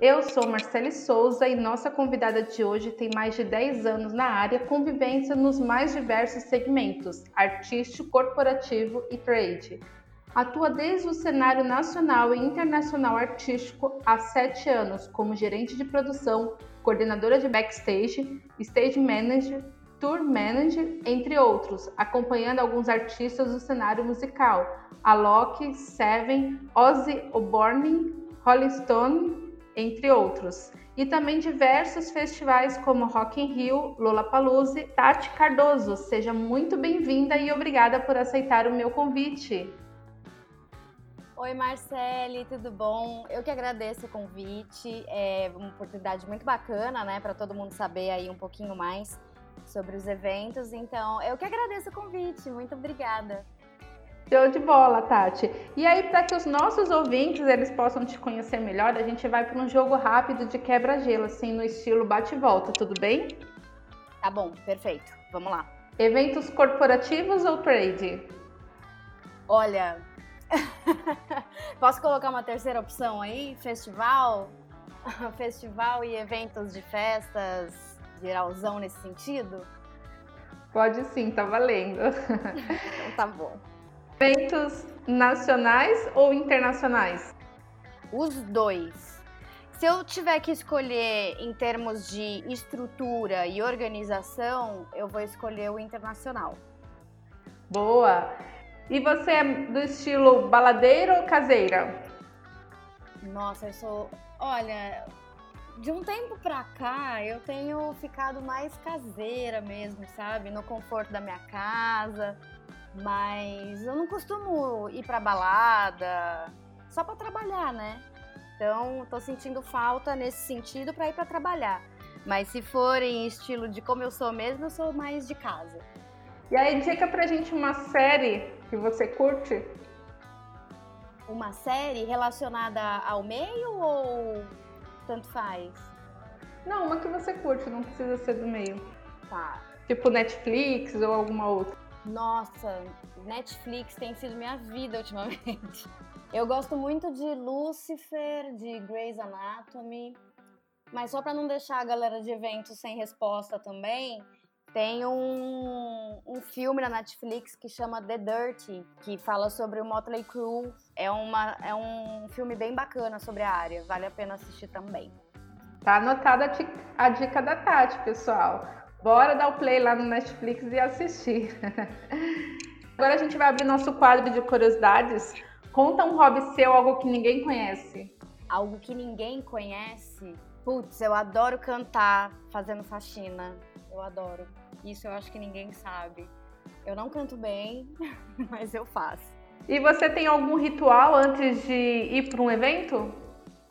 Eu sou Marcele Souza e nossa convidada de hoje tem mais de 10 anos na área com vivência nos mais diversos segmentos: artístico, corporativo e trade. Atua desde o cenário nacional e internacional artístico há sete anos como gerente de produção, coordenadora de backstage, stage manager, tour manager, entre outros, acompanhando alguns artistas do cenário musical: Alok, Seven, Ozzy Osbourne, Rolling Stone, entre outros. E também diversos festivais como Rock in Rio, Lollapalooza. Tati Cardoso, seja muito bem-vinda e obrigada por aceitar o meu convite. Oi, Marcele, tudo bom? Eu que agradeço o convite. É uma oportunidade muito bacana, né, para todo mundo saber aí um pouquinho mais sobre os eventos. Então, eu que agradeço o convite. Muito obrigada. Show de bola, Tati. E aí, para que os nossos ouvintes eles possam te conhecer melhor, a gente vai para um jogo rápido de quebra-gelo, assim, no estilo bate-volta, tudo bem? Tá bom, perfeito. Vamos lá. Eventos corporativos ou trade? Olha, posso colocar uma terceira opção aí? Festival? Festival e eventos de festas, geralzão nesse sentido? Pode sim, tá valendo. então tá bom. Eventos nacionais ou internacionais? Os dois. Se eu tiver que escolher em termos de estrutura e organização, eu vou escolher o internacional. Boa! E você é do estilo baladeiro ou caseira? Nossa, eu sou. Olha, de um tempo pra cá eu tenho ficado mais caseira mesmo, sabe? No conforto da minha casa. Mas eu não costumo ir pra balada só para trabalhar, né? Então, tô sentindo falta nesse sentido para ir para trabalhar. Mas se for em estilo de como eu sou mesmo, eu sou mais de casa. E aí, dica pra gente uma série que você curte? Uma série relacionada ao meio ou tanto faz? Não, uma que você curte, não precisa ser do meio. Tá. Tipo Netflix ou alguma outra. Nossa, Netflix tem sido minha vida ultimamente. Eu gosto muito de Lucifer, de Grey's Anatomy, mas só para não deixar a galera de eventos sem resposta também, tem um, um filme na Netflix que chama The Dirty, que fala sobre o Motley Crue. É, uma, é um filme bem bacana sobre a área, vale a pena assistir também. Tá anotada a dica da Tati, pessoal. Bora dar o play lá no Netflix e assistir. Agora a gente vai abrir nosso quadro de curiosidades. Conta um hobby seu, algo que ninguém conhece. Algo que ninguém conhece? Putz, eu adoro cantar fazendo faxina. Eu adoro. Isso eu acho que ninguém sabe. Eu não canto bem, mas eu faço. E você tem algum ritual antes de ir para um evento?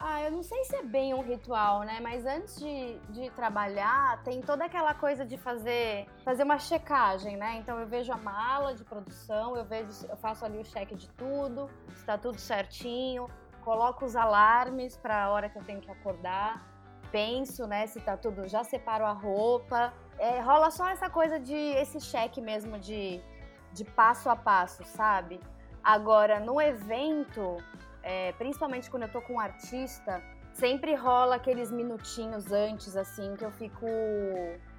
Ah, eu não sei se é bem um ritual, né? Mas antes de, de trabalhar, tem toda aquela coisa de fazer, fazer uma checagem, né? Então eu vejo a mala de produção, eu vejo, eu faço ali o cheque de tudo, está tudo certinho, coloco os alarmes para a hora que eu tenho que acordar, penso, né, se tá tudo, já separo a roupa. É, rola só essa coisa de esse cheque mesmo de, de passo a passo, sabe? Agora, no evento, é, principalmente quando eu tô com um artista, sempre rola aqueles minutinhos antes, assim, que eu fico.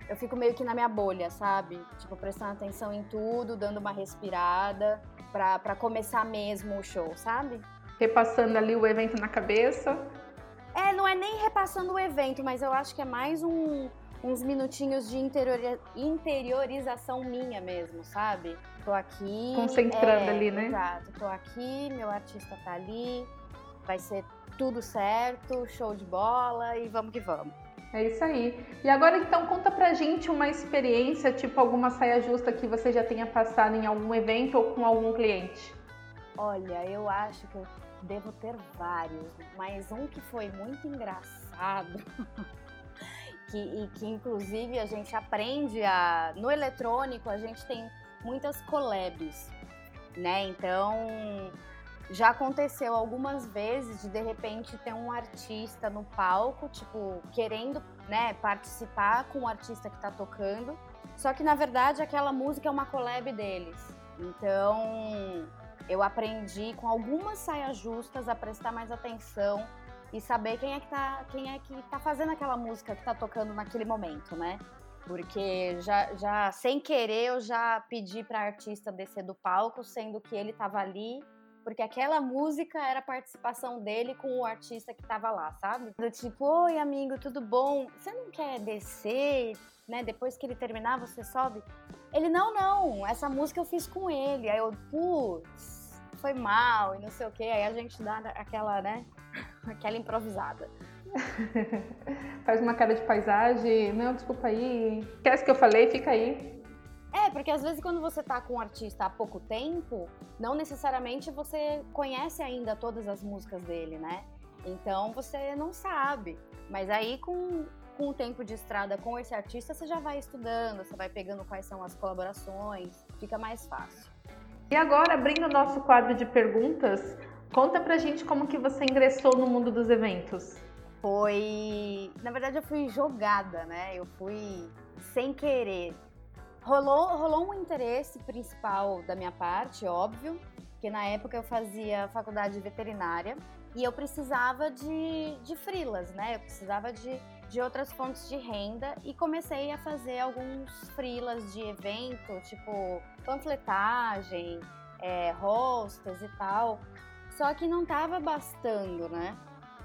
Eu fico meio que na minha bolha, sabe? Tipo, prestando atenção em tudo, dando uma respirada pra, pra começar mesmo o show, sabe? Repassando ali o evento na cabeça. É, não é nem repassando o evento, mas eu acho que é mais um, uns minutinhos de interiorização minha mesmo, sabe? Tô aqui. Concentrando é, ali, né? Exato. Tô aqui, meu artista tá ali, vai ser tudo certo, show de bola e vamos que vamos. É isso aí. E agora então conta pra gente uma experiência, tipo alguma saia justa que você já tenha passado em algum evento ou com algum cliente. Olha, eu acho que eu devo ter vários, mas um que foi muito engraçado que, e que inclusive a gente aprende a. No eletrônico, a gente tem muitas collabs, né? Então já aconteceu algumas vezes de de repente ter um artista no palco, tipo, querendo, né, participar com o artista que tá tocando. Só que na verdade aquela música é uma collab deles. Então, eu aprendi com algumas saias justas a prestar mais atenção e saber quem é que tá, quem é que tá fazendo aquela música que tá tocando naquele momento, né? Porque já, já sem querer eu já pedi para artista descer do palco, sendo que ele tava ali porque aquela música era a participação dele com o artista que tava lá, sabe? Do tipo, oi amigo, tudo bom? Você não quer descer, né? Depois que ele terminar, você sobe? Ele, não, não, essa música eu fiz com ele. Aí eu, putz, foi mal e não sei o quê. Aí a gente dá aquela, né? Aquela improvisada. Faz uma cara de paisagem, não, desculpa aí. Esquece que eu falei, fica aí. É, porque às vezes quando você tá com um artista há pouco tempo, não necessariamente você conhece ainda todas as músicas dele, né? Então você não sabe. Mas aí com, com o tempo de estrada com esse artista, você já vai estudando, você vai pegando quais são as colaborações, fica mais fácil. E agora, abrindo o nosso quadro de perguntas, conta pra gente como que você ingressou no mundo dos eventos. Foi. Na verdade, eu fui jogada, né? Eu fui sem querer Rolou, rolou um interesse principal da minha parte, óbvio, porque na época eu fazia faculdade de veterinária e eu precisava de, de frilas, né? Eu precisava de, de outras fontes de renda e comecei a fazer alguns frilas de evento, tipo panfletagem, é, hostess e tal. Só que não tava bastando, né?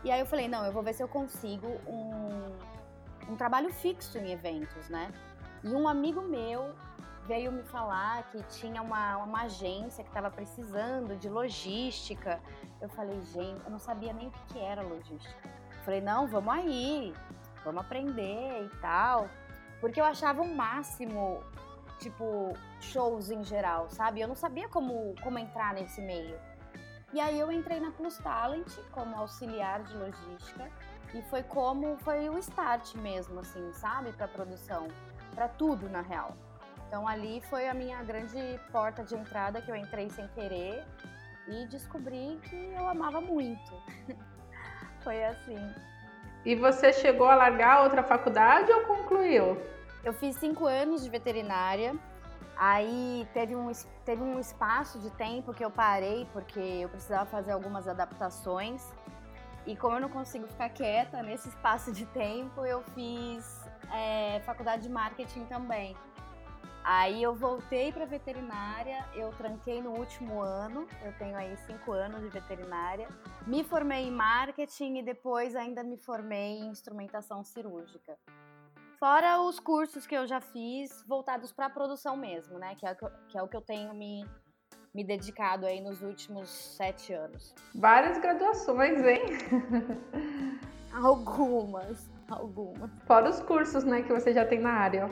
E aí eu falei, não, eu vou ver se eu consigo um, um trabalho fixo em eventos, né? E um amigo meu veio me falar que tinha uma, uma agência que estava precisando de logística. Eu falei, gente, eu não sabia nem o que era logística. Eu falei, não, vamos aí, vamos aprender e tal. Porque eu achava o máximo, tipo, shows em geral, sabe? Eu não sabia como, como entrar nesse meio. E aí eu entrei na Plus Talent como auxiliar de logística e foi como foi o start mesmo, assim, sabe, para produção para tudo na real. Então ali foi a minha grande porta de entrada que eu entrei sem querer e descobri que eu amava muito. foi assim. E você chegou a largar outra faculdade ou concluiu? Eu fiz cinco anos de veterinária. Aí teve um, teve um espaço de tempo que eu parei porque eu precisava fazer algumas adaptações. E como eu não consigo ficar quieta nesse espaço de tempo, eu fiz é, faculdade de marketing também. Aí eu voltei para veterinária, eu tranquei no último ano, eu tenho aí cinco anos de veterinária. Me formei em marketing e depois ainda me formei em instrumentação cirúrgica. Fora os cursos que eu já fiz voltados para a produção mesmo, né? Que é, que é o que eu tenho me, me dedicado aí nos últimos sete anos. Várias graduações, hein? Algumas alguma. Fora os cursos, né, que você já tem na área.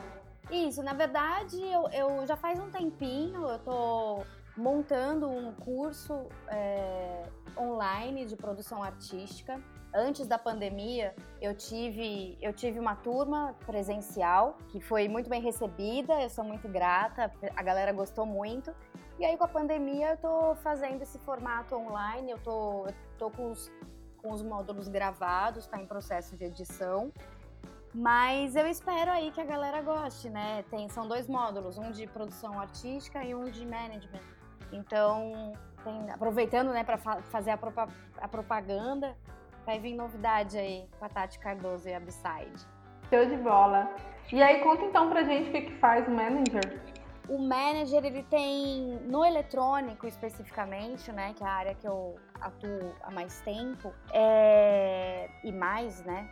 Isso, na verdade, eu, eu já faz um tempinho, eu tô montando um curso é, online de produção artística. Antes da pandemia, eu tive, eu tive uma turma presencial que foi muito bem recebida, eu sou muito grata, a galera gostou muito. E aí, com a pandemia, eu tô fazendo esse formato online, eu tô, eu tô com os com os módulos gravados, está em processo de edição. Mas eu espero aí que a galera goste, né? Tem, são dois módulos, um de produção artística e um de management. Então, tem, aproveitando né, para fa fazer a, propa a, propaganda, vai vir novidade aí com a Tati Cardoso e a Beside. Show de bola! E aí, conta então pra gente o que, que faz o manager. O manager, ele tem, no eletrônico especificamente, né, que é a área que eu atuo há mais tempo, é... e mais, né,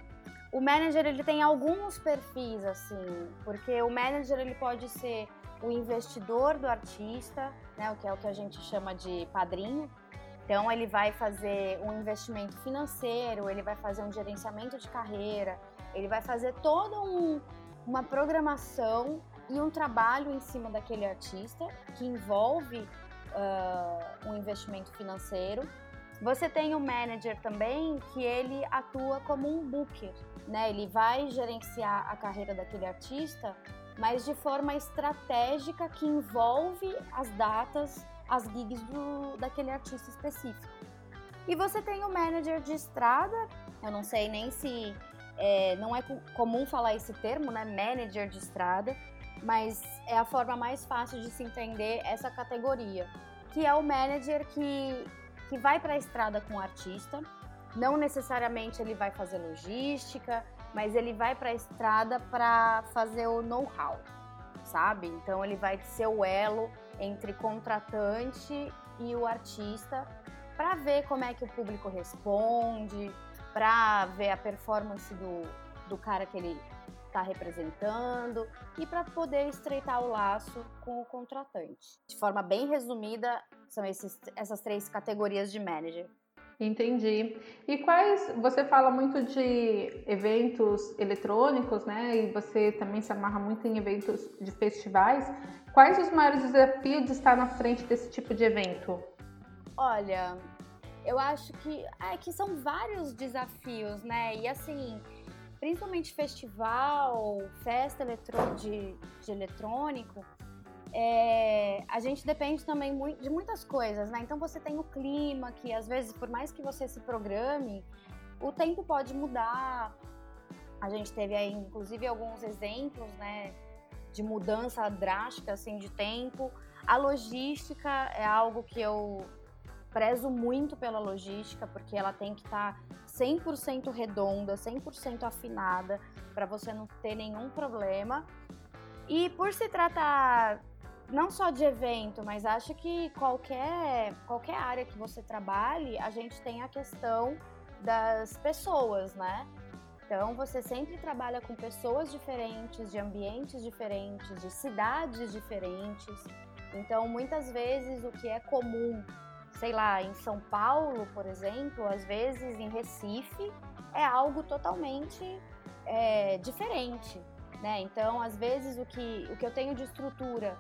o manager, ele tem alguns perfis, assim, porque o manager, ele pode ser o investidor do artista, né, o que é o que a gente chama de padrinho, então ele vai fazer um investimento financeiro, ele vai fazer um gerenciamento de carreira, ele vai fazer toda um, uma programação e um trabalho em cima daquele artista que envolve uh, um investimento financeiro. Você tem o manager também que ele atua como um booker, né? Ele vai gerenciar a carreira daquele artista, mas de forma estratégica que envolve as datas, as gigs do, daquele artista específico. E você tem o manager de estrada, eu não sei nem se é, não é comum falar esse termo, né? Manager de estrada, mas é a forma mais fácil de se entender essa categoria, que é o manager que, que vai para a estrada com o artista. Não necessariamente ele vai fazer logística, mas ele vai para a estrada para fazer o know-how, sabe? Então ele vai ser o elo entre contratante e o artista para ver como é que o público responde, para ver a performance do, do cara que ele está representando e para poder estreitar o laço com o contratante. De forma bem resumida, são esses, essas três categorias de manager. Entendi. E quais. Você fala muito de eventos eletrônicos, né? E você também se amarra muito em eventos de festivais. Quais os maiores desafios de estar na frente desse tipo de evento? Olha, eu acho que, é, que são vários desafios, né? E assim, principalmente festival, festa de, de eletrônico, é, a gente depende também de muitas coisas, né? Então você tem o clima, que às vezes, por mais que você se programe, o tempo pode mudar. A gente teve aí, inclusive, alguns exemplos, né? De mudança drástica, assim, de tempo. A logística é algo que eu prezo muito pela logística, porque ela tem que estar tá 100% redonda, 100% afinada, para você não ter nenhum problema. E por se tratar não só de evento, mas acho que qualquer, qualquer área que você trabalhe, a gente tem a questão das pessoas, né? Então você sempre trabalha com pessoas diferentes, de ambientes diferentes, de cidades diferentes. Então muitas vezes o que é comum sei lá, em São Paulo, por exemplo, às vezes em Recife, é algo totalmente é, diferente. Né? Então, às vezes, o que, o que eu tenho de estrutura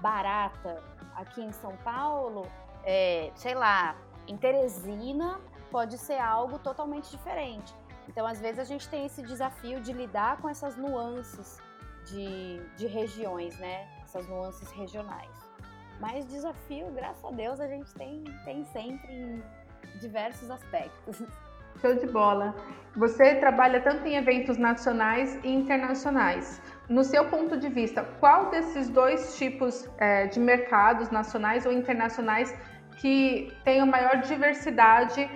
barata aqui em São Paulo, é, sei lá, em Teresina, pode ser algo totalmente diferente. Então, às vezes, a gente tem esse desafio de lidar com essas nuances de, de regiões, né? Essas nuances regionais. Mas desafio, graças a Deus, a gente tem, tem sempre em diversos aspectos. Show de bola. Você trabalha tanto em eventos nacionais e internacionais. No seu ponto de vista, qual desses dois tipos é, de mercados, nacionais ou internacionais, que tem a maior diversidade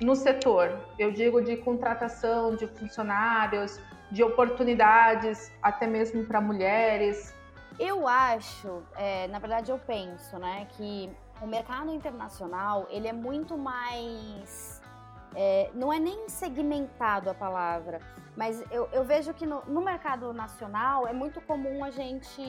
no setor? Eu digo de contratação de funcionários, de oportunidades, até mesmo para mulheres. Eu acho, é, na verdade eu penso, né, que o mercado internacional ele é muito mais, é, não é nem segmentado a palavra, mas eu, eu vejo que no, no, mercado nacional é muito comum a gente,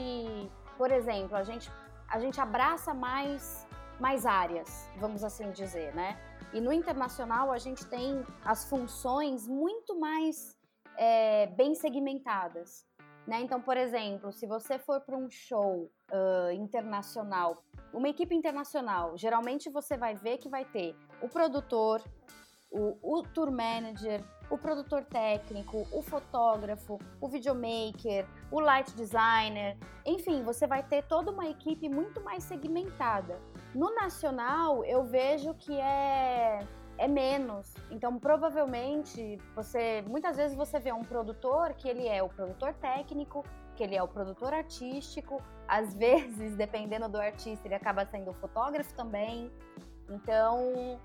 por exemplo, a gente, a gente abraça mais, mais áreas, vamos assim dizer, né? E no internacional a gente tem as funções muito mais é, bem segmentadas. Né? Então, por exemplo, se você for para um show uh, internacional, uma equipe internacional, geralmente você vai ver que vai ter o produtor, o, o tour manager, o produtor técnico, o fotógrafo, o videomaker, o light designer, enfim, você vai ter toda uma equipe muito mais segmentada. No nacional, eu vejo que é é menos. Então, provavelmente, você muitas vezes você vê um produtor que ele é o produtor técnico, que ele é o produtor artístico, às vezes, dependendo do artista, ele acaba sendo fotógrafo também. Então,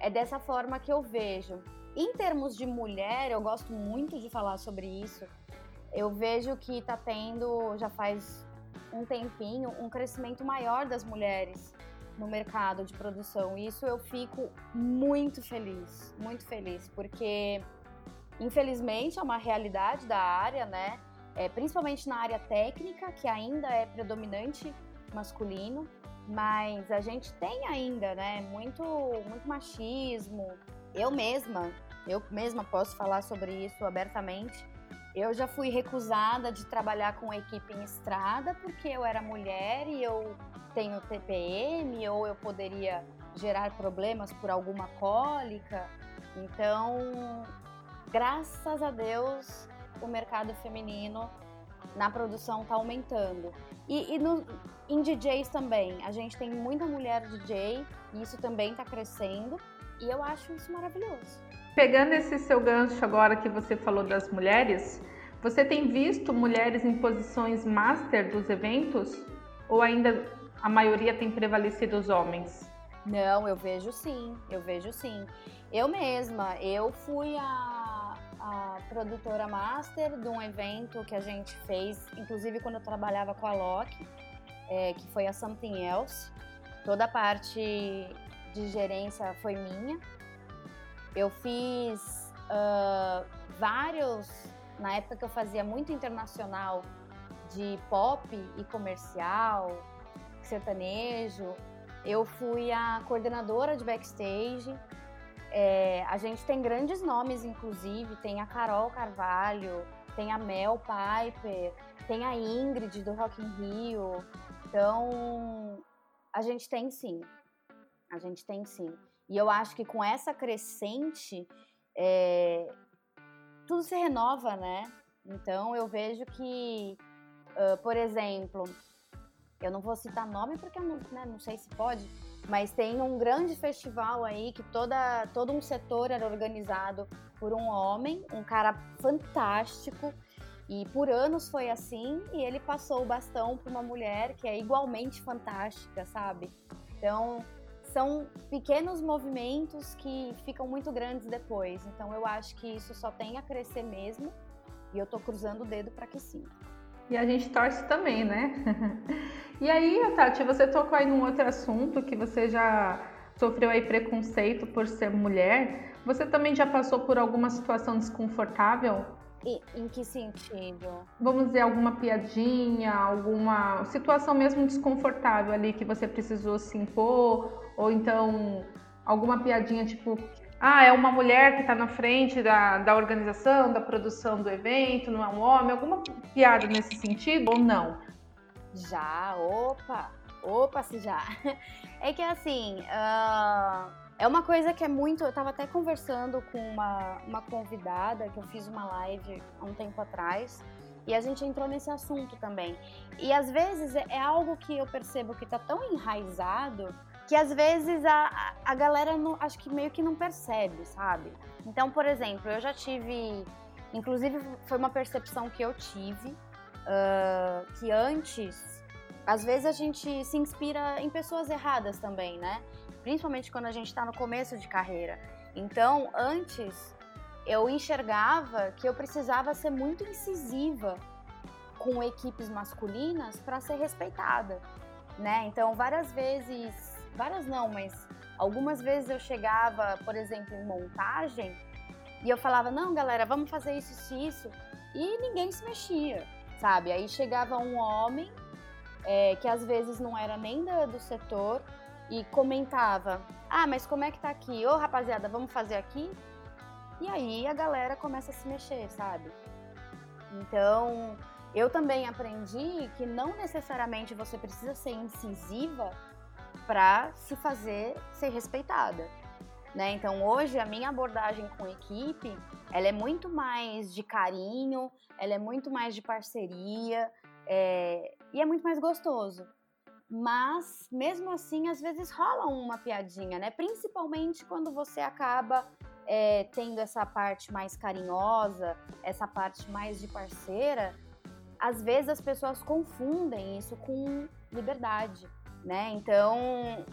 é dessa forma que eu vejo. Em termos de mulher, eu gosto muito de falar sobre isso. Eu vejo que está tendo, já faz um tempinho, um crescimento maior das mulheres no mercado de produção. Isso eu fico muito feliz, muito feliz, porque infelizmente é uma realidade da área, né? É, principalmente na área técnica, que ainda é predominante masculino, mas a gente tem ainda, né, muito, muito machismo. Eu mesma, eu mesma posso falar sobre isso abertamente. Eu já fui recusada de trabalhar com equipe em estrada porque eu era mulher e eu tenho TPM ou eu poderia gerar problemas por alguma cólica. Então, graças a Deus, o mercado feminino na produção tá aumentando. E, e no, em DJs também, a gente tem muita mulher DJ e isso também está crescendo e eu acho isso maravilhoso. Pegando esse seu gancho agora que você falou das mulheres, você tem visto mulheres em posições master dos eventos ou ainda a maioria tem prevalecido os homens? Não, eu vejo sim, eu vejo sim. Eu mesma, eu fui a, a produtora master de um evento que a gente fez, inclusive quando eu trabalhava com a Loki, é, que foi a Something Else. Toda a parte de gerência foi minha. Eu fiz uh, vários, na época que eu fazia muito internacional, de pop e comercial, sertanejo. Eu fui a coordenadora de backstage. É, a gente tem grandes nomes, inclusive. Tem a Carol Carvalho, tem a Mel Piper, tem a Ingrid do Rock in Rio. Então, a gente tem sim. A gente tem sim. E eu acho que com essa crescente, é, tudo se renova, né? Então, eu vejo que, uh, por exemplo, eu não vou citar nome porque eu não, né, não sei se pode, mas tem um grande festival aí que toda, todo um setor era organizado por um homem, um cara fantástico, e por anos foi assim, e ele passou o bastão para uma mulher que é igualmente fantástica, sabe? Então, são pequenos movimentos que ficam muito grandes depois. Então, eu acho que isso só tem a crescer mesmo, e eu tô cruzando o dedo para que sim. E a gente torce também, né? e aí, Tati, você tocou aí num outro assunto que você já sofreu aí preconceito por ser mulher. Você também já passou por alguma situação desconfortável? E, em que sentido? Vamos dizer, alguma piadinha, alguma situação mesmo desconfortável ali que você precisou se impor, ou então alguma piadinha tipo ah, é uma mulher que está na frente da, da organização, da produção do evento, não é um homem? Alguma piada nesse sentido ou não? Já, opa, opa, se já. É que assim, uh, é uma coisa que é muito. Eu estava até conversando com uma, uma convidada que eu fiz uma live há um tempo atrás. E a gente entrou nesse assunto também. E às vezes é, é algo que eu percebo que está tão enraizado que às vezes a, a galera não, acho que meio que não percebe, sabe? Então, por exemplo, eu já tive, inclusive foi uma percepção que eu tive, uh, que antes, às vezes a gente se inspira em pessoas erradas também, né? Principalmente quando a gente está no começo de carreira. Então, antes eu enxergava que eu precisava ser muito incisiva com equipes masculinas para ser respeitada, né? Então, várias vezes várias não, mas algumas vezes eu chegava, por exemplo, em montagem e eu falava: "Não, galera, vamos fazer isso, isso, isso", e ninguém se mexia, sabe? Aí chegava um homem é, que às vezes não era nem do, do setor e comentava: "Ah, mas como é que tá aqui? Ô, rapaziada, vamos fazer aqui?" E aí a galera começa a se mexer, sabe? Então, eu também aprendi que não necessariamente você precisa ser incisiva para se fazer ser respeitada. Né? Então hoje a minha abordagem com equipe ela é muito mais de carinho, ela é muito mais de parceria é... e é muito mais gostoso. Mas mesmo assim às vezes rola uma piadinha, né? Principalmente quando você acaba é, tendo essa parte mais carinhosa, essa parte mais de parceira. Às vezes as pessoas confundem isso com liberdade né? Então,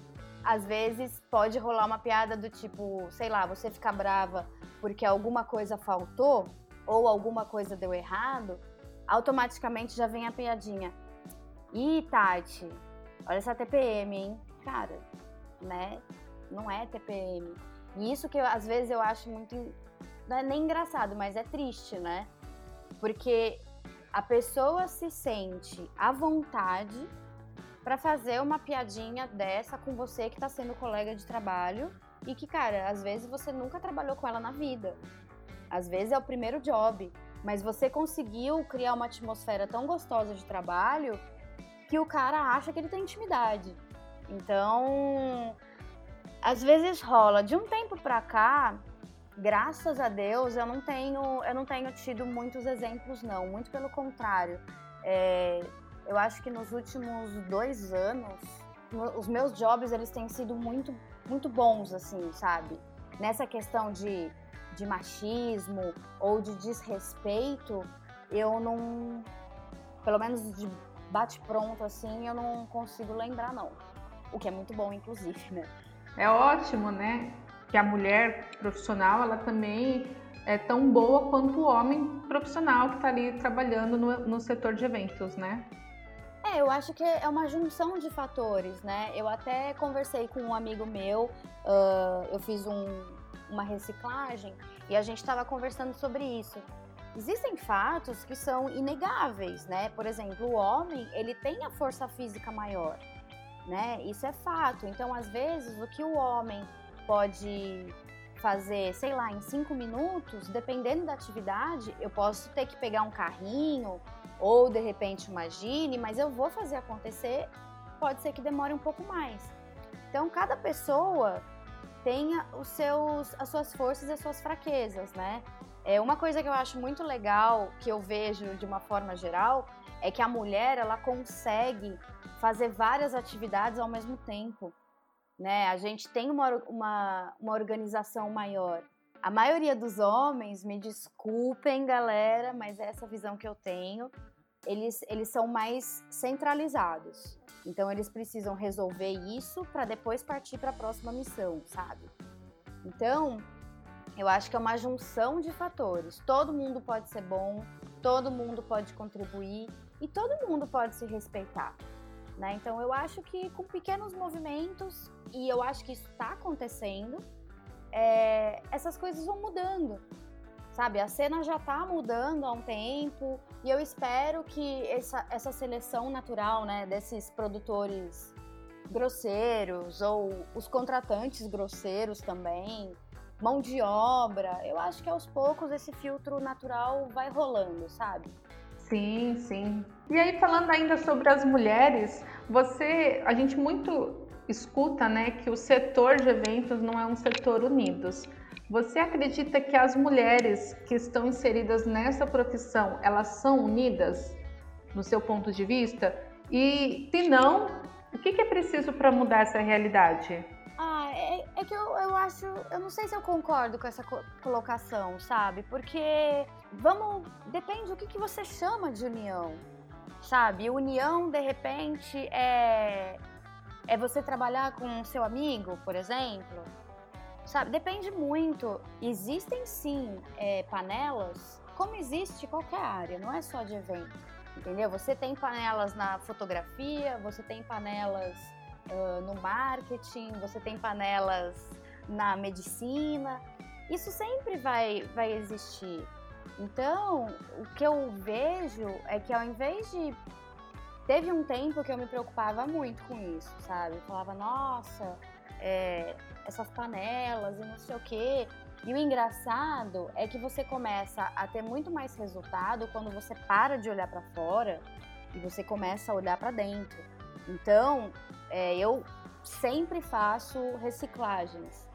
às vezes pode rolar uma piada do tipo, sei lá, você ficar brava porque alguma coisa faltou ou alguma coisa deu errado, automaticamente já vem a piadinha. Ih, Tati, olha essa TPM, hein? Cara, né? Não é TPM. E isso que eu, às vezes eu acho muito. Não é nem engraçado, mas é triste, né? Porque a pessoa se sente à vontade para fazer uma piadinha dessa com você que está sendo colega de trabalho e que, cara, às vezes você nunca trabalhou com ela na vida. Às vezes é o primeiro job, mas você conseguiu criar uma atmosfera tão gostosa de trabalho que o cara acha que ele tem intimidade. Então, às vezes rola. De um tempo pra cá, graças a Deus, eu não tenho, eu não tenho tido muitos exemplos não, muito pelo contrário É, eu acho que nos últimos dois anos, os meus jobs eles têm sido muito, muito bons, assim, sabe? Nessa questão de, de machismo ou de desrespeito, eu não, pelo menos de bate pronto assim, eu não consigo lembrar não. O que é muito bom, inclusive, né? É ótimo, né? Que a mulher profissional, ela também é tão boa quanto o homem profissional que está ali trabalhando no, no setor de eventos, né? É, eu acho que é uma junção de fatores, né? Eu até conversei com um amigo meu, uh, eu fiz um, uma reciclagem e a gente estava conversando sobre isso. Existem fatos que são inegáveis, né? Por exemplo, o homem, ele tem a força física maior, né? Isso é fato. Então, às vezes, o que o homem pode fazer, sei lá, em cinco minutos, dependendo da atividade, eu posso ter que pegar um carrinho ou de repente uma gine, mas eu vou fazer acontecer, pode ser que demore um pouco mais. Então, cada pessoa tem os seus, as suas forças e as suas fraquezas, né? É uma coisa que eu acho muito legal, que eu vejo de uma forma geral, é que a mulher ela consegue fazer várias atividades ao mesmo tempo. Né? A gente tem uma, uma, uma organização maior. A maioria dos homens, me desculpem, galera, mas é essa visão que eu tenho, eles, eles são mais centralizados. Então, eles precisam resolver isso para depois partir para a próxima missão, sabe? Então, eu acho que é uma junção de fatores. Todo mundo pode ser bom, todo mundo pode contribuir e todo mundo pode se respeitar. Né? Então, eu acho que com pequenos movimentos, e eu acho que isso está acontecendo, é, essas coisas vão mudando. Sabe, a cena já está mudando há um tempo e eu espero que essa, essa seleção natural, né, desses produtores grosseiros ou os contratantes grosseiros também, mão de obra, eu acho que aos poucos esse filtro natural vai rolando, sabe? Sim, sim. E aí falando ainda sobre as mulheres, você, a gente muito escuta, né, que o setor de eventos não é um setor unidos. Você acredita que as mulheres que estão inseridas nessa profissão, elas são unidas no seu ponto de vista? E se não, o que, é preciso para mudar essa realidade? É, é que eu, eu acho. Eu não sei se eu concordo com essa colocação, sabe? Porque vamos. Depende do que, que você chama de união. Sabe? União, de repente, é é você trabalhar com seu amigo, por exemplo? Sabe, depende muito. Existem sim é, panelas, como existe qualquer área, não é só de evento, entendeu? Você tem panelas na fotografia, você tem panelas uh, no marketing, você tem panelas na medicina. Isso sempre vai, vai existir. Então, o que eu vejo é que ao invés de Teve um tempo que eu me preocupava muito com isso, sabe? Eu falava, nossa, é, essas panelas e não sei o quê. E o engraçado é que você começa a ter muito mais resultado quando você para de olhar para fora e você começa a olhar para dentro. Então, é, eu sempre faço reciclagens,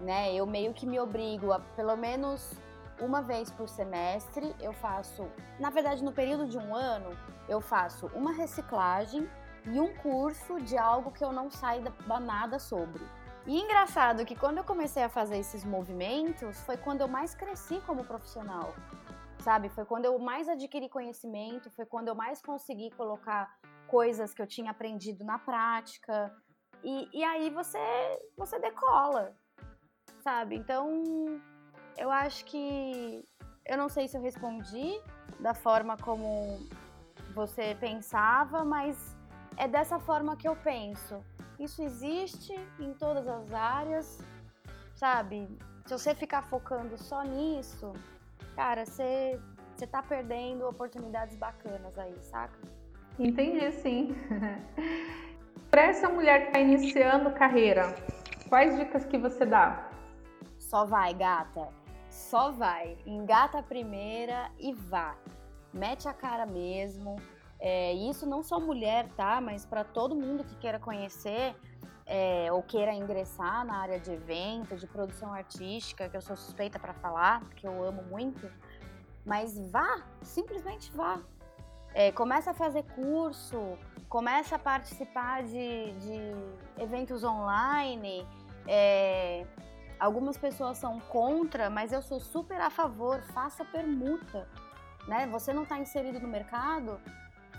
né? Eu meio que me obrigo a pelo menos uma vez por semestre eu faço, na verdade no período de um ano, eu faço uma reciclagem e um curso de algo que eu não saiba nada sobre. E engraçado que quando eu comecei a fazer esses movimentos, foi quando eu mais cresci como profissional. Sabe? Foi quando eu mais adquiri conhecimento, foi quando eu mais consegui colocar coisas que eu tinha aprendido na prática. E, e aí você, você decola, sabe? Então, eu acho que. Eu não sei se eu respondi da forma como você pensava, mas é dessa forma que eu penso. Isso existe em todas as áreas, sabe? Se você ficar focando só nisso, cara, você, você tá perdendo oportunidades bacanas aí, saca? Entendi, sim. Para essa mulher que está iniciando carreira, quais dicas que você dá? Só vai, gata. Só vai. Engata a primeira e vá mete a cara mesmo. É, isso não só mulher, tá? Mas para todo mundo que queira conhecer é, ou queira ingressar na área de evento, de produção artística, que eu sou suspeita para falar, porque eu amo muito. Mas vá, simplesmente vá. É, começa a fazer curso, começa a participar de, de eventos online. É, algumas pessoas são contra, mas eu sou super a favor. Faça permuta, né? Você não está inserido no mercado,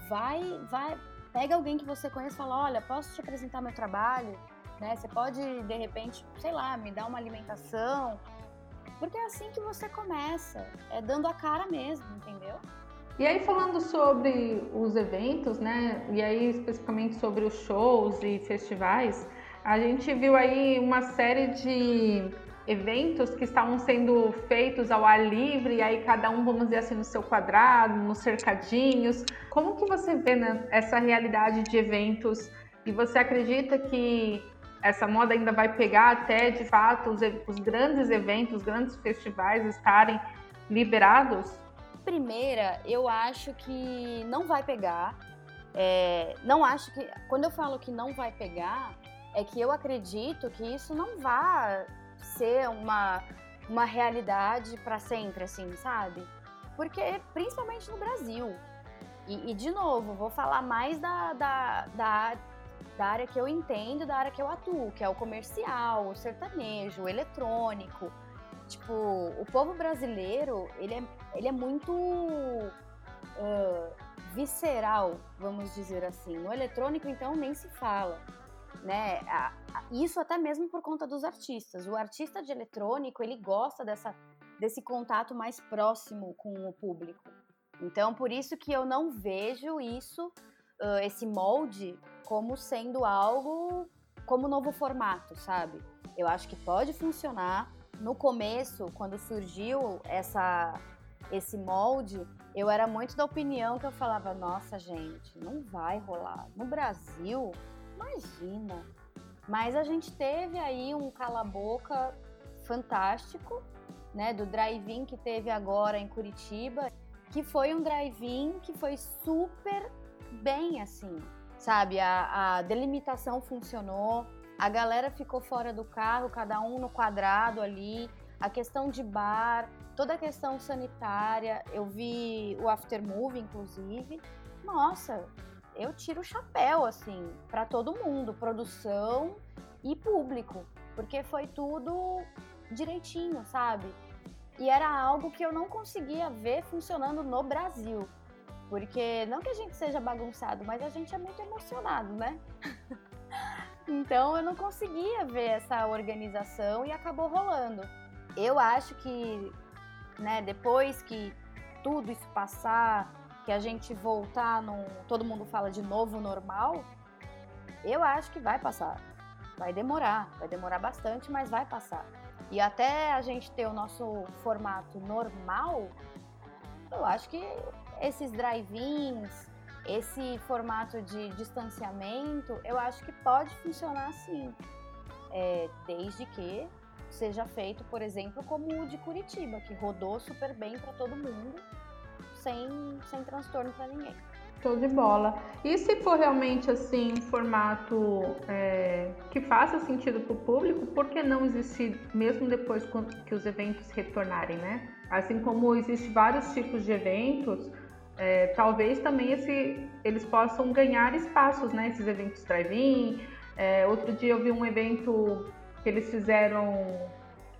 vai, vai, pega alguém que você conhece e fala, olha, posso te apresentar meu trabalho, né? Você pode de repente, sei lá, me dar uma alimentação, porque é assim que você começa, é dando a cara mesmo, entendeu? E aí falando sobre os eventos, né? E aí especificamente sobre os shows e festivais, a gente viu aí uma série de eventos que estavam sendo feitos ao ar livre, e aí cada um, vamos dizer assim, no seu quadrado, nos cercadinhos. Como que você vê né, essa realidade de eventos? E você acredita que essa moda ainda vai pegar até, de fato, os, os grandes eventos, os grandes festivais estarem liberados? Primeira, eu acho que não vai pegar. É, não acho que. Quando eu falo que não vai pegar, é que eu acredito que isso não vai ser uma, uma realidade para sempre, assim, sabe? Porque, principalmente no Brasil. E, e, de novo, vou falar mais da, da, da da área que eu entendo, da área que eu atuo, que é o comercial, o sertanejo, o eletrônico. Tipo, o povo brasileiro, ele é, ele é muito uh, visceral, vamos dizer assim. No eletrônico, então, nem se fala. Né? Isso até mesmo por conta dos artistas. O artista de eletrônico, ele gosta dessa, desse contato mais próximo com o público. Então, por isso que eu não vejo isso uh, esse molde como sendo algo como novo formato, sabe? Eu acho que pode funcionar. No começo, quando surgiu essa esse molde, eu era muito da opinião que eu falava, nossa gente, não vai rolar. No Brasil, imagina. Mas a gente teve aí um cala-boca fantástico, né, do drive-in que teve agora em Curitiba, que foi um drive-in que foi super bem assim, sabe? A, a delimitação funcionou, a galera ficou fora do carro, cada um no quadrado ali, a questão de bar, toda a questão sanitária. Eu vi o aftermovie, inclusive. Nossa, eu tiro o chapéu, assim, para todo mundo, produção e público, porque foi tudo direitinho, sabe? E era algo que eu não conseguia ver funcionando no Brasil. Porque não que a gente seja bagunçado, mas a gente é muito emocionado, né? então eu não conseguia ver essa organização e acabou rolando. Eu acho que, né, depois que tudo isso passar, que a gente voltar no todo mundo fala de novo normal, eu acho que vai passar. Vai demorar, vai demorar bastante, mas vai passar. E até a gente ter o nosso formato normal, eu acho que esses drive-ins, esse formato de distanciamento, eu acho que pode funcionar assim, é, desde que seja feito, por exemplo, como o de Curitiba, que rodou super bem para todo mundo, sem, sem transtorno para ninguém. Show de bola. E se for realmente assim um formato é, que faça sentido para o público, por que não existir mesmo depois que os eventos retornarem, né? Assim como existem vários tipos de eventos, é, talvez também esse, eles possam ganhar espaços, né? Esses eventos drive-in. É, outro dia eu vi um evento que eles fizeram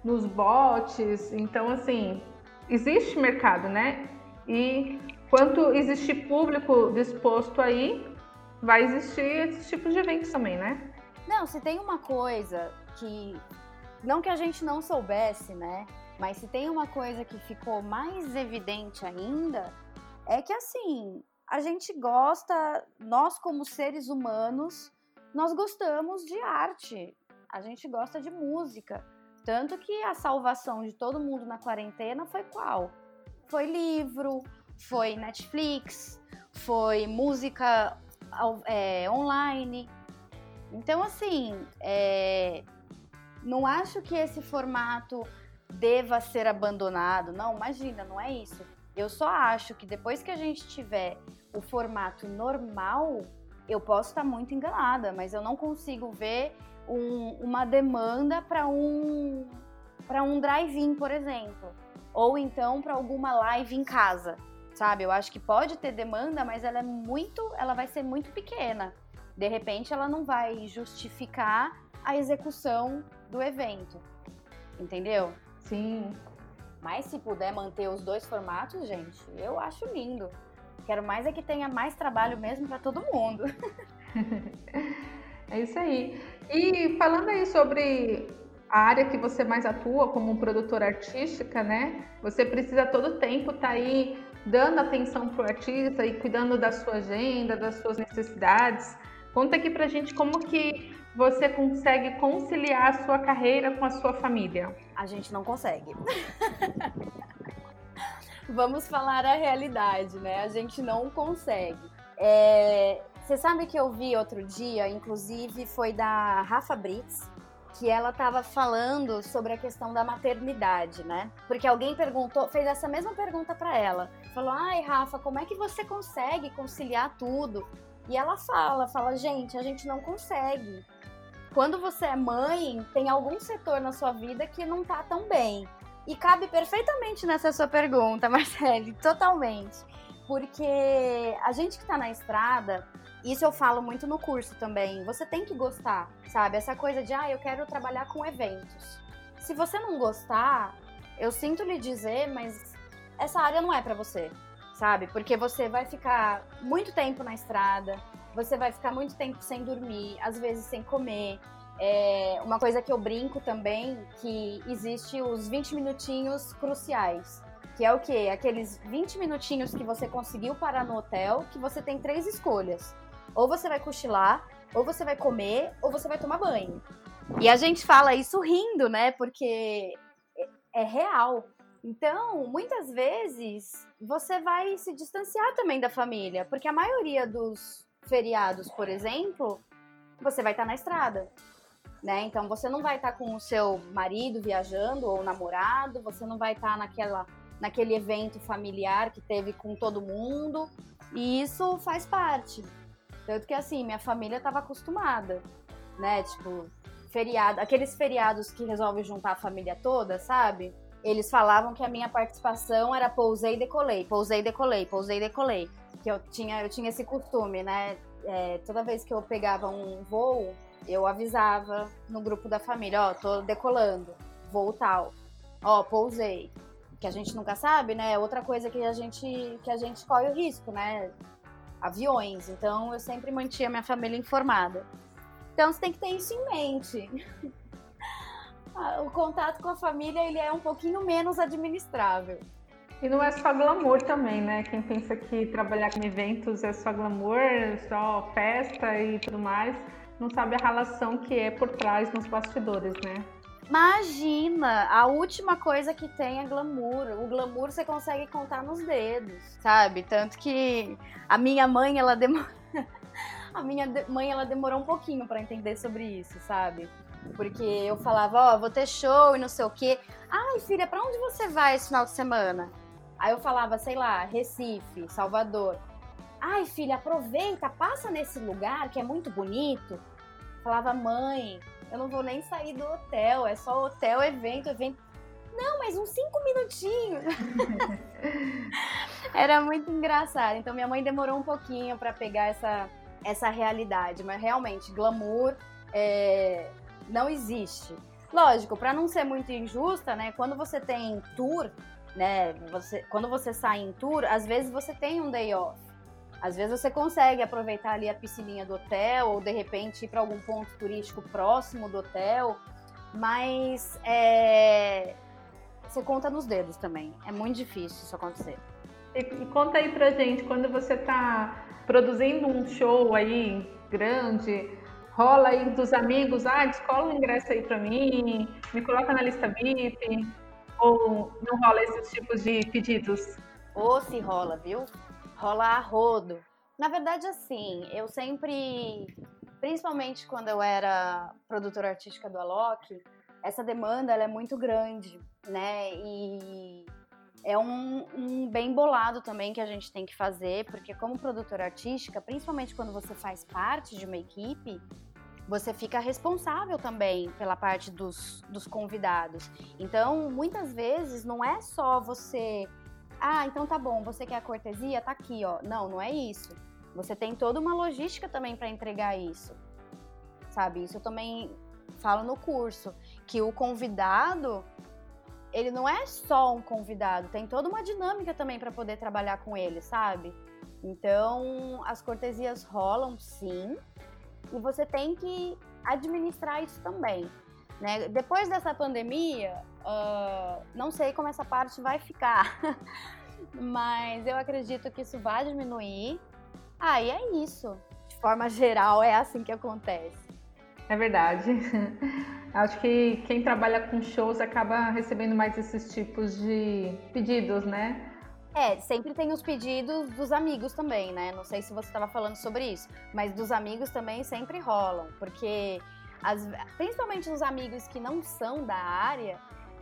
nos bots. Então, assim, existe mercado, né? E quanto existe público disposto aí, vai existir esses tipos de eventos também, né? Não, se tem uma coisa que. Não que a gente não soubesse, né? Mas se tem uma coisa que ficou mais evidente ainda, é que assim, a gente gosta, nós como seres humanos, nós gostamos de arte, a gente gosta de música. Tanto que a salvação de todo mundo na quarentena foi qual? Foi livro, foi Netflix, foi música é, online. Então, assim, é, não acho que esse formato deva ser abandonado. Não, imagina, não é isso. Eu só acho que depois que a gente tiver o formato normal, eu posso estar muito enganada, mas eu não consigo ver um, uma demanda para um para um drive-in, por exemplo, ou então para alguma live em casa. sabe? Eu acho que pode ter demanda, mas ela é muito, ela vai ser muito pequena. De repente, ela não vai justificar a execução do evento, entendeu? Sim. Mas se puder manter os dois formatos, gente, eu acho lindo. Quero mais é que tenha mais trabalho mesmo para todo mundo. é isso aí. E falando aí sobre a área que você mais atua como produtora artística, né? Você precisa todo tempo estar tá aí dando atenção para o artista e cuidando da sua agenda, das suas necessidades. Conta aqui pra gente como que você consegue conciliar a sua carreira com a sua família. A gente não consegue. Vamos falar a realidade, né? A gente não consegue. É... Você sabe que eu vi outro dia, inclusive foi da Rafa Brits, que ela estava falando sobre a questão da maternidade, né? Porque alguém perguntou, fez essa mesma pergunta para ela. Falou: "Ai, Rafa, como é que você consegue conciliar tudo?" E ela fala, fala: "Gente, a gente não consegue. Quando você é mãe, tem algum setor na sua vida que não tá tão bem. E cabe perfeitamente nessa sua pergunta, Marcele, totalmente. Porque a gente que tá na estrada, isso eu falo muito no curso também. Você tem que gostar, sabe? Essa coisa de, ah, eu quero trabalhar com eventos. Se você não gostar, eu sinto lhe dizer, mas essa área não é para você, sabe? Porque você vai ficar muito tempo na estrada, você vai ficar muito tempo sem dormir, às vezes sem comer. É uma coisa que eu brinco também, que existe os 20 minutinhos cruciais. Que é o quê? Aqueles 20 minutinhos que você conseguiu parar no hotel, que você tem três escolhas. Ou você vai cochilar, ou você vai comer, ou você vai tomar banho. E a gente fala isso rindo, né? Porque é, é real. Então, muitas vezes, você vai se distanciar também da família, porque a maioria dos feriados, por exemplo, você vai estar na estrada. Né? Então você não vai estar com o seu marido viajando ou namorado, você não vai estar naquela, naquele evento familiar que teve com todo mundo, e isso faz parte. Tanto que assim, minha família estava acostumada, né? Tipo, feriado, aqueles feriados que resolve juntar a família toda, sabe? Eles falavam que a minha participação era pousei e decolei, pousei e decolei, pousei e decolei. Que eu tinha, eu tinha esse costume, né? É, toda vez que eu pegava um voo, eu avisava no grupo da família, ó, oh, tô decolando, voo tal. Ó, oh, pousei. Que a gente nunca sabe, né? Outra coisa que a gente que a gente corre o risco, né? aviões. Então eu sempre mantinha minha família informada. Então você tem que ter isso em mente. o contato com a família ele é um pouquinho menos administrável. E não é só glamour também, né? Quem pensa que trabalhar com eventos é só glamour, só festa e tudo mais, não sabe a relação que é por trás nos bastidores, né? Imagina, a última coisa que tem é glamour. O glamour você consegue contar nos dedos, sabe? Tanto que a minha mãe, ela demorou. a minha mãe, ela demorou um pouquinho para entender sobre isso, sabe? Porque eu falava, ó, oh, vou ter show e não sei o quê. Ai, filha, para onde você vai esse final de semana? Aí eu falava, sei lá, Recife, Salvador. Ai, filha, aproveita, passa nesse lugar que é muito bonito. Falava, mãe, eu não vou nem sair do hotel, é só hotel, evento, evento. Não, mas uns cinco minutinhos. Era muito engraçado. Então minha mãe demorou um pouquinho para pegar essa, essa realidade, mas realmente glamour é, não existe. Lógico, para não ser muito injusta, né? Quando você tem tour, né? Você, quando você sai em tour, às vezes você tem um day off. Às vezes você consegue aproveitar ali a piscininha do hotel ou de repente ir para algum ponto turístico próximo do hotel, mas é... você conta nos dedos também. É muito difícil isso acontecer. E, e conta aí pra gente, quando você está produzindo um show aí grande, rola aí dos amigos, ah, descola um ingresso aí para mim, me coloca na lista VIP, ou não rola esses tipos de pedidos? Ou se rola, viu? rola a rodo. Na verdade, assim, eu sempre, principalmente quando eu era produtora artística do Alok, essa demanda é muito grande, né? E é um, um, bem bolado também que a gente tem que fazer, porque como produtora artística, principalmente quando você faz parte de uma equipe, você fica responsável também pela parte dos, dos convidados. Então, muitas vezes, não é só você ah, então tá bom, você quer a cortesia? Tá aqui, ó. Não, não é isso. Você tem toda uma logística também para entregar isso. Sabe? Isso eu também falo no curso, que o convidado ele não é só um convidado, tem toda uma dinâmica também para poder trabalhar com ele, sabe? Então, as cortesias rolam sim, e você tem que administrar isso também. Né? Depois dessa pandemia, uh, não sei como essa parte vai ficar, mas eu acredito que isso vai diminuir. Ah, e é isso. De forma geral, é assim que acontece. É verdade. Acho que quem trabalha com shows acaba recebendo mais esses tipos de pedidos, né? É, sempre tem os pedidos dos amigos também, né? Não sei se você estava falando sobre isso, mas dos amigos também sempre rolam, porque as, principalmente os amigos que não são da área,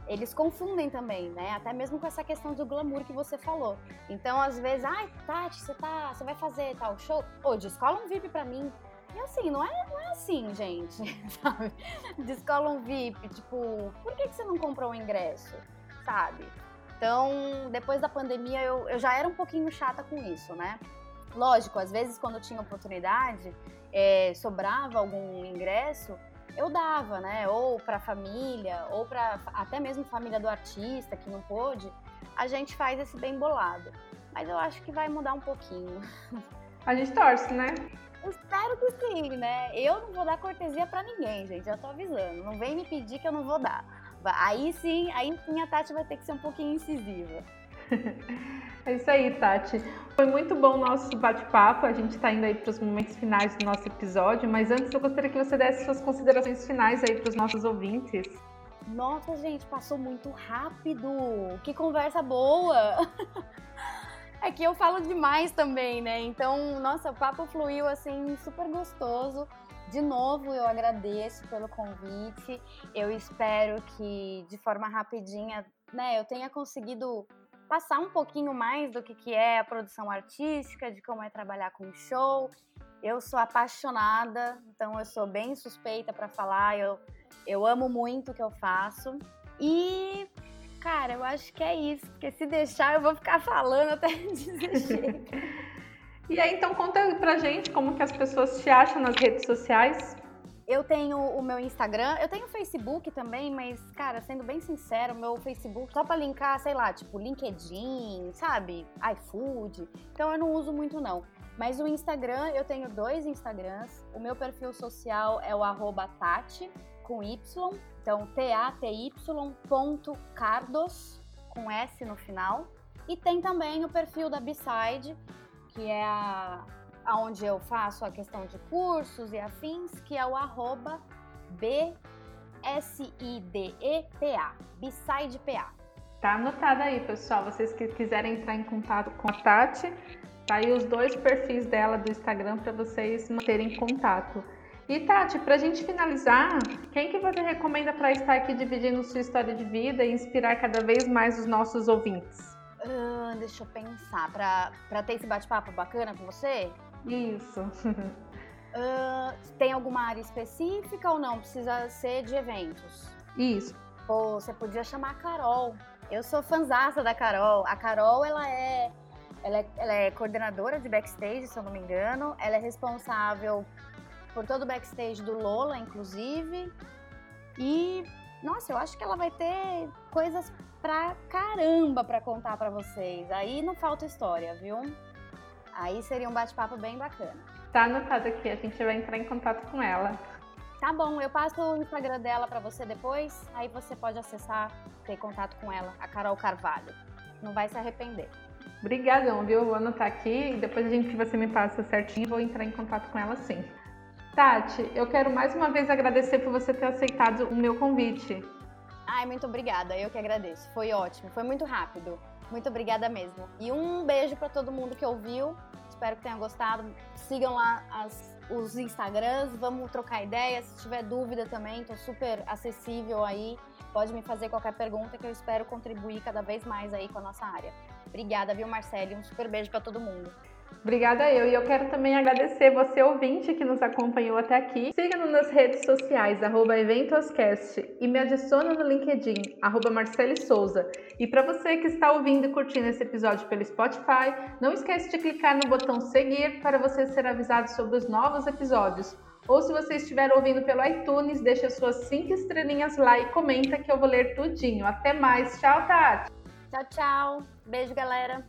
eles confundem também, né? Até mesmo com essa questão do glamour que você falou. Então, às vezes, ai, Tati, você tá, você vai fazer tal show? Ô, descola um VIP pra mim. E assim, não é, não é assim, gente, sabe? Descola um VIP, tipo, por que, que você não comprou o um ingresso, sabe? Então, depois da pandemia, eu, eu já era um pouquinho chata com isso, né? Lógico, às vezes quando tinha oportunidade, é, sobrava algum ingresso, eu dava, né? Ou para família, ou para até mesmo família do artista que não pôde, a gente faz esse bem bolado. Mas eu acho que vai mudar um pouquinho. A gente torce, né? Espero que sim, né? Eu não vou dar cortesia para ninguém, gente. Já tô avisando. Não vem me pedir que eu não vou dar. Aí sim, aí sim a Tati vai ter que ser um pouquinho incisiva. É isso aí, Tati. Foi muito bom o nosso bate-papo. A gente está indo aí para os momentos finais do nosso episódio, mas antes eu gostaria que você desse suas considerações finais aí para os nossos ouvintes. Nossa, gente, passou muito rápido. Que conversa boa! É que eu falo demais também, né? Então, nossa, o papo fluiu assim super gostoso. De novo, eu agradeço pelo convite. Eu espero que de forma rapidinha, né, eu tenha conseguido passar um pouquinho mais do que, que é a produção artística, de como é trabalhar com show. Eu sou apaixonada, então eu sou bem suspeita para falar. Eu, eu amo muito o que eu faço. E, cara, eu acho que é isso, porque se deixar eu vou ficar falando até chega. E aí, então conta pra gente como que as pessoas te acham nas redes sociais. Eu tenho o meu Instagram, eu tenho o Facebook também, mas, cara, sendo bem sincero, meu Facebook só pra linkar, sei lá, tipo LinkedIn, sabe? iFood. Então eu não uso muito, não. Mas o Instagram, eu tenho dois Instagrams. O meu perfil social é o arroba Tati, com Y. Então, T-A-T-Y ponto Cardos, com S no final. E tem também o perfil da B-Side, que é a onde eu faço a questão de cursos e afins, que é o arroba B-S-I-D-E-P-A, B-Side-P-A. Tá anotado aí, pessoal. Vocês que quiserem entrar em contato com a Tati, tá aí os dois perfis dela do Instagram para vocês manterem contato. E Tati, para a gente finalizar, quem que você recomenda para estar aqui dividindo sua história de vida e inspirar cada vez mais os nossos ouvintes? Uh, deixa eu pensar. Para ter esse bate-papo bacana com você? Isso. uh, tem alguma área específica ou não? Precisa ser de eventos? Isso. Pô, você podia chamar a Carol. Eu sou fanzaça da Carol. A Carol, ela é, ela é, ela é coordenadora de backstage, se eu não me engano. Ela é responsável por todo o backstage do Lola, inclusive. E, nossa, eu acho que ela vai ter coisas pra caramba pra contar pra vocês. Aí não falta história, viu? Aí seria um bate-papo bem bacana. Tá anotado aqui, a gente vai entrar em contato com ela. Tá bom, eu passo o Instagram dela para você depois, aí você pode acessar, ter contato com ela, a Carol Carvalho. Não vai se arrepender. Obrigadão, viu? Vou anotar aqui e depois a gente você me passa certinho vou entrar em contato com ela sim. Tati, eu quero mais uma vez agradecer por você ter aceitado o meu convite. Ai, muito obrigada, eu que agradeço. Foi ótimo, foi muito rápido. Muito obrigada mesmo. E um beijo para todo mundo que ouviu. Espero que tenham gostado. Sigam lá as, os Instagrams, vamos trocar ideias. Se tiver dúvida também, estou super acessível aí. Pode me fazer qualquer pergunta que eu espero contribuir cada vez mais aí com a nossa área. Obrigada, viu, Marcele? Um super beijo para todo mundo. Obrigada eu. E eu quero também agradecer você, ouvinte, que nos acompanhou até aqui. Siga-nos nas redes sociais, EventosCast, e me adiciona no LinkedIn, Marcele Souza. E para você que está ouvindo e curtindo esse episódio pelo Spotify, não esquece de clicar no botão seguir para você ser avisado sobre os novos episódios. Ou se você estiver ouvindo pelo iTunes, deixa suas cinco estrelinhas lá e comenta que eu vou ler tudinho. Até mais. Tchau, Tati. Tchau, tchau. Beijo, galera.